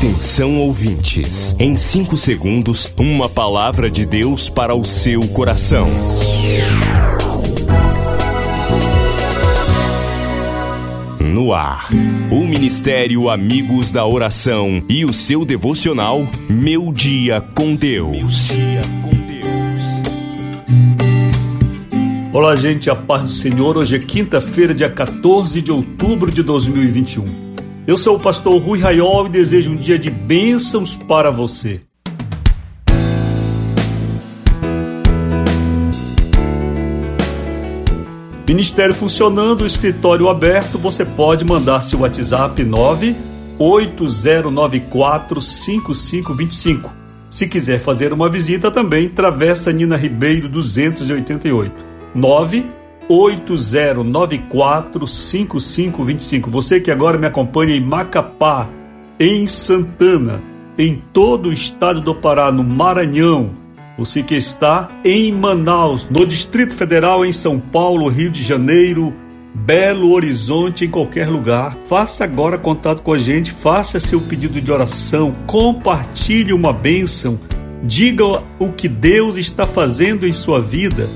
Atenção ouvintes, em 5 segundos, uma palavra de Deus para o seu coração. No ar, o Ministério Amigos da Oração e o seu devocional Meu Dia com Deus. Olá, gente, a paz do Senhor. Hoje é quinta-feira, dia 14 de outubro de 2021. Eu sou o pastor Rui Raiol e desejo um dia de bênçãos para você. Ministério funcionando, escritório aberto, você pode mandar seu WhatsApp 980945525. Se quiser fazer uma visita também, Travessa Nina Ribeiro 288. 9 80945525. Você que agora me acompanha em Macapá, em Santana, em todo o estado do Pará, no Maranhão. Você que está em Manaus, no Distrito Federal, em São Paulo, Rio de Janeiro, Belo Horizonte, em qualquer lugar. Faça agora contato com a gente, faça seu pedido de oração, compartilhe uma bênção, diga o que Deus está fazendo em sua vida.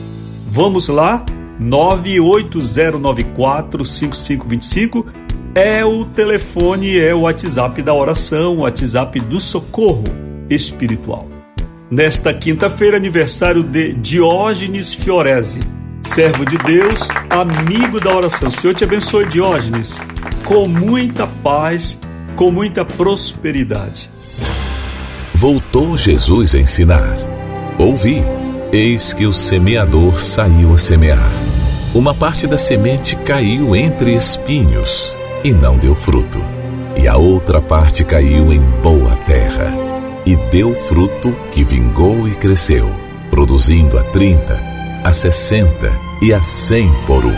Vamos lá? 980945525 é o telefone, é o WhatsApp da oração, o WhatsApp do socorro espiritual. Nesta quinta-feira, aniversário de Diógenes Fiorese, servo de Deus, amigo da oração. O Senhor te abençoe, Diógenes, com muita paz, com muita prosperidade. Voltou Jesus a ensinar. Ouvi Eis que o semeador saiu a semear. Uma parte da semente caiu entre espinhos e não deu fruto. E a outra parte caiu em boa terra e deu fruto que vingou e cresceu, produzindo a 30, a 60 e a 100 por um.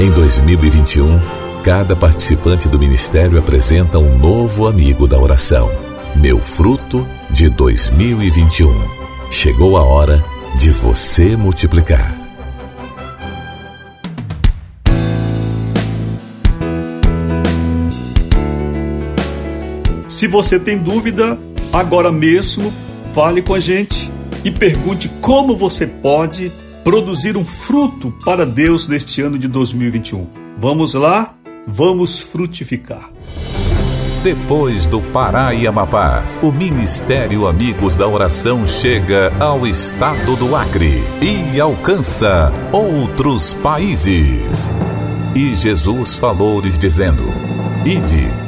Em 2021, cada participante do ministério apresenta um novo amigo da oração. Meu fruto de 2021. Chegou a hora de você multiplicar. Se você tem dúvida, agora mesmo fale com a gente e pergunte como você pode produzir um fruto para Deus neste ano de 2021. Vamos lá? Vamos frutificar. Depois do Pará e Amapá, o Ministério Amigos da Oração chega ao estado do Acre e alcança outros países. E Jesus falou-lhes dizendo: Ide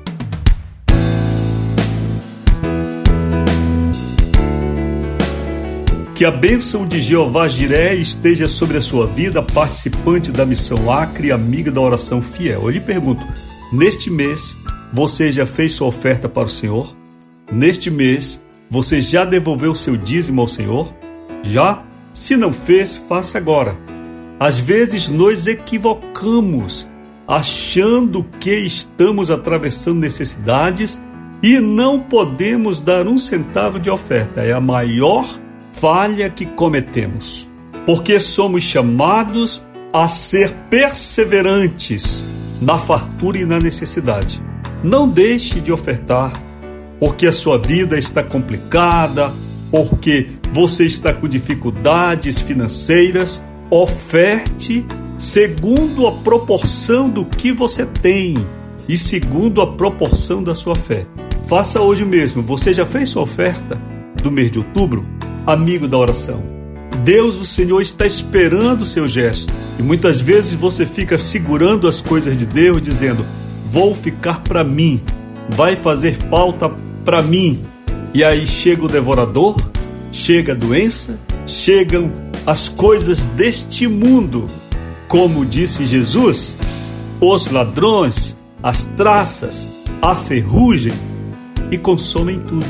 Que a bênção de Jeová Jiré esteja sobre a sua vida, participante da missão Acre, amiga da oração fiel. Eu lhe pergunto: neste mês você já fez sua oferta para o Senhor? Neste mês você já devolveu seu dízimo ao Senhor? Já? Se não fez, faça agora. Às vezes nos equivocamos achando que estamos atravessando necessidades e não podemos dar um centavo de oferta. É a maior falha que cometemos, porque somos chamados a ser perseverantes na fartura e na necessidade. Não deixe de ofertar, porque a sua vida está complicada, porque você está com dificuldades financeiras, oferte segundo a proporção do que você tem e segundo a proporção da sua fé. Faça hoje mesmo. Você já fez sua oferta do mês de outubro? Amigo da oração. Deus, o Senhor, está esperando o seu gesto. E muitas vezes você fica segurando as coisas de Deus, dizendo: Vou ficar para mim, vai fazer falta para mim. E aí chega o devorador, chega a doença, chegam as coisas deste mundo. Como disse Jesus, os ladrões, as traças, a ferrugem e consomem tudo,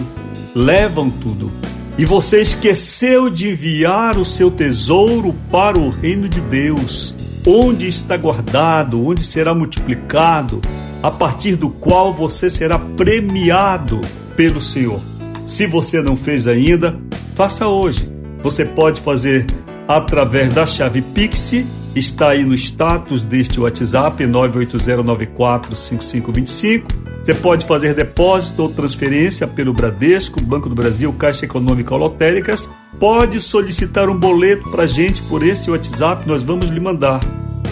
levam tudo. E você esqueceu de enviar o seu tesouro para o reino de Deus, onde está guardado, onde será multiplicado, a partir do qual você será premiado pelo Senhor. Se você não fez ainda, faça hoje. Você pode fazer através da chave Pix, está aí no status deste WhatsApp 980945525. Você pode fazer depósito ou transferência pelo Bradesco, Banco do Brasil, Caixa Econômica ou Lotéricas. Pode solicitar um boleto para gente por esse WhatsApp, nós vamos lhe mandar.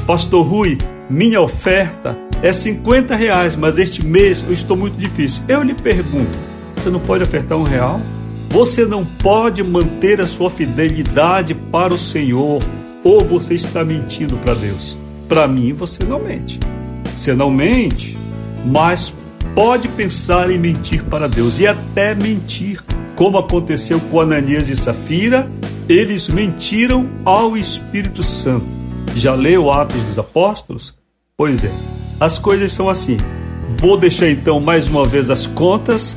Pastor Rui, minha oferta é 50 reais, mas este mês eu estou muito difícil. Eu lhe pergunto, você não pode ofertar um real? Você não pode manter a sua fidelidade para o Senhor ou você está mentindo para Deus? Para mim, você não mente. Você não mente, mas pode pensar em mentir para Deus e até mentir, como aconteceu com Ananias e Safira. Eles mentiram ao Espírito Santo. Já leu Atos dos Apóstolos? Pois é, as coisas são assim. Vou deixar então mais uma vez as contas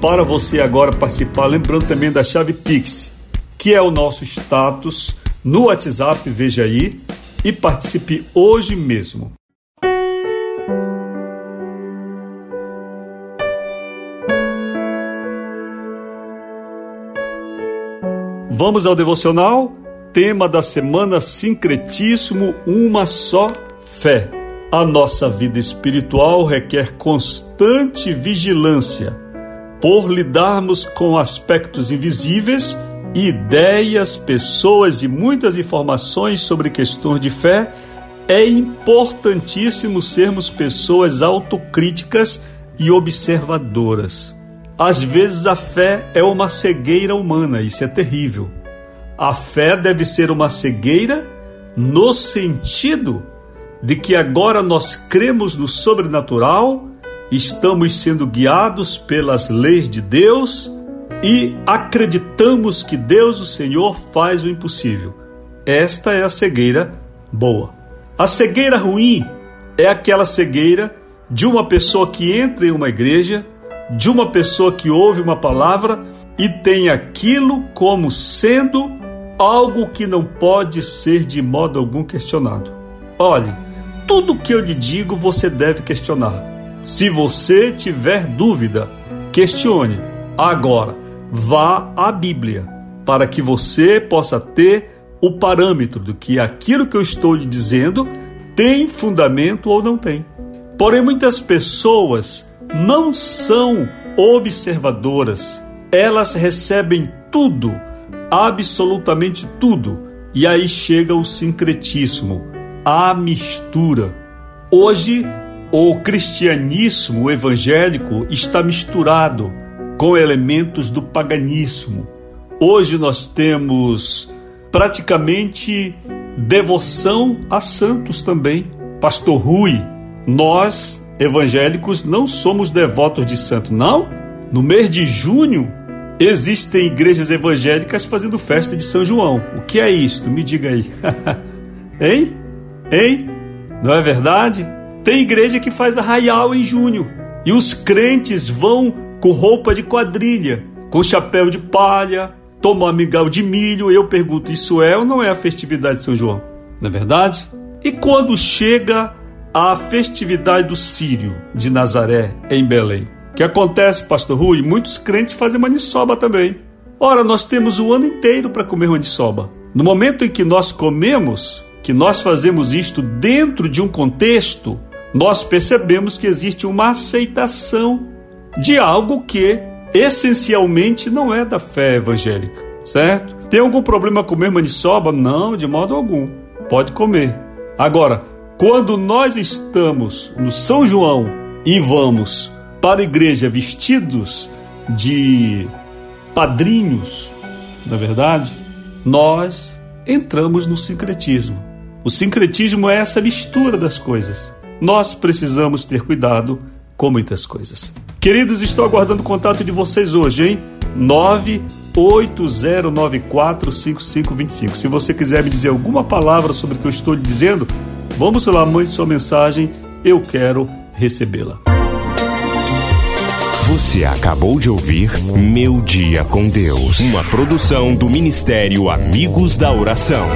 para você agora participar, lembrando também da chave Pix, que é o nosso status no WhatsApp, veja aí, e participe hoje mesmo. Vamos ao devocional? Tema da semana sincretíssimo, uma só fé. A nossa vida espiritual requer constante vigilância por lidarmos com aspectos invisíveis, ideias, pessoas e muitas informações sobre questões de fé, é importantíssimo sermos pessoas autocríticas e observadoras. Às vezes a fé é uma cegueira humana, isso é terrível. A fé deve ser uma cegueira no sentido de que agora nós cremos no sobrenatural estamos sendo guiados pelas leis de Deus e acreditamos que Deus, o Senhor, faz o impossível. Esta é a cegueira boa. A cegueira ruim é aquela cegueira de uma pessoa que entra em uma igreja, de uma pessoa que ouve uma palavra e tem aquilo como sendo algo que não pode ser de modo algum questionado. Olhe, tudo que eu lhe digo você deve questionar. Se você tiver dúvida, questione. Agora, vá à Bíblia para que você possa ter o parâmetro do que aquilo que eu estou lhe dizendo tem fundamento ou não tem. Porém, muitas pessoas não são observadoras, elas recebem tudo, absolutamente tudo, e aí chega o sincretismo, a mistura. Hoje o cristianismo evangélico está misturado com elementos do paganismo. Hoje nós temos praticamente devoção a santos também. Pastor Rui, nós evangélicos não somos devotos de santo, não. No mês de junho existem igrejas evangélicas fazendo festa de São João. O que é isto? Me diga aí. hein? Hein? Não é verdade? Tem igreja que faz arraial em junho e os crentes vão com roupa de quadrilha, com chapéu de palha, tomam amigal de milho. Eu pergunto: isso é ou não é a festividade de São João? Não é verdade? E quando chega a festividade do Sírio de Nazaré em Belém? O que acontece, pastor Rui? Muitos crentes fazem maniçoba também. Ora, nós temos o ano inteiro para comer maniçoba. No momento em que nós comemos, que nós fazemos isto dentro de um contexto nós percebemos que existe uma aceitação de algo que essencialmente não é da fé evangélica, certo? Tem algum problema comer maniçoba? Não, de modo algum. Pode comer. Agora, quando nós estamos no São João e vamos para a igreja vestidos de padrinhos, na é verdade, nós entramos no sincretismo. O sincretismo é essa mistura das coisas. Nós precisamos ter cuidado com muitas coisas. Queridos, estou aguardando o contato de vocês hoje, hein? 980945525. Se você quiser me dizer alguma palavra sobre o que eu estou dizendo, vamos lá, mande sua mensagem, eu quero recebê-la. Você acabou de ouvir Meu Dia com Deus, uma produção do Ministério Amigos da Oração.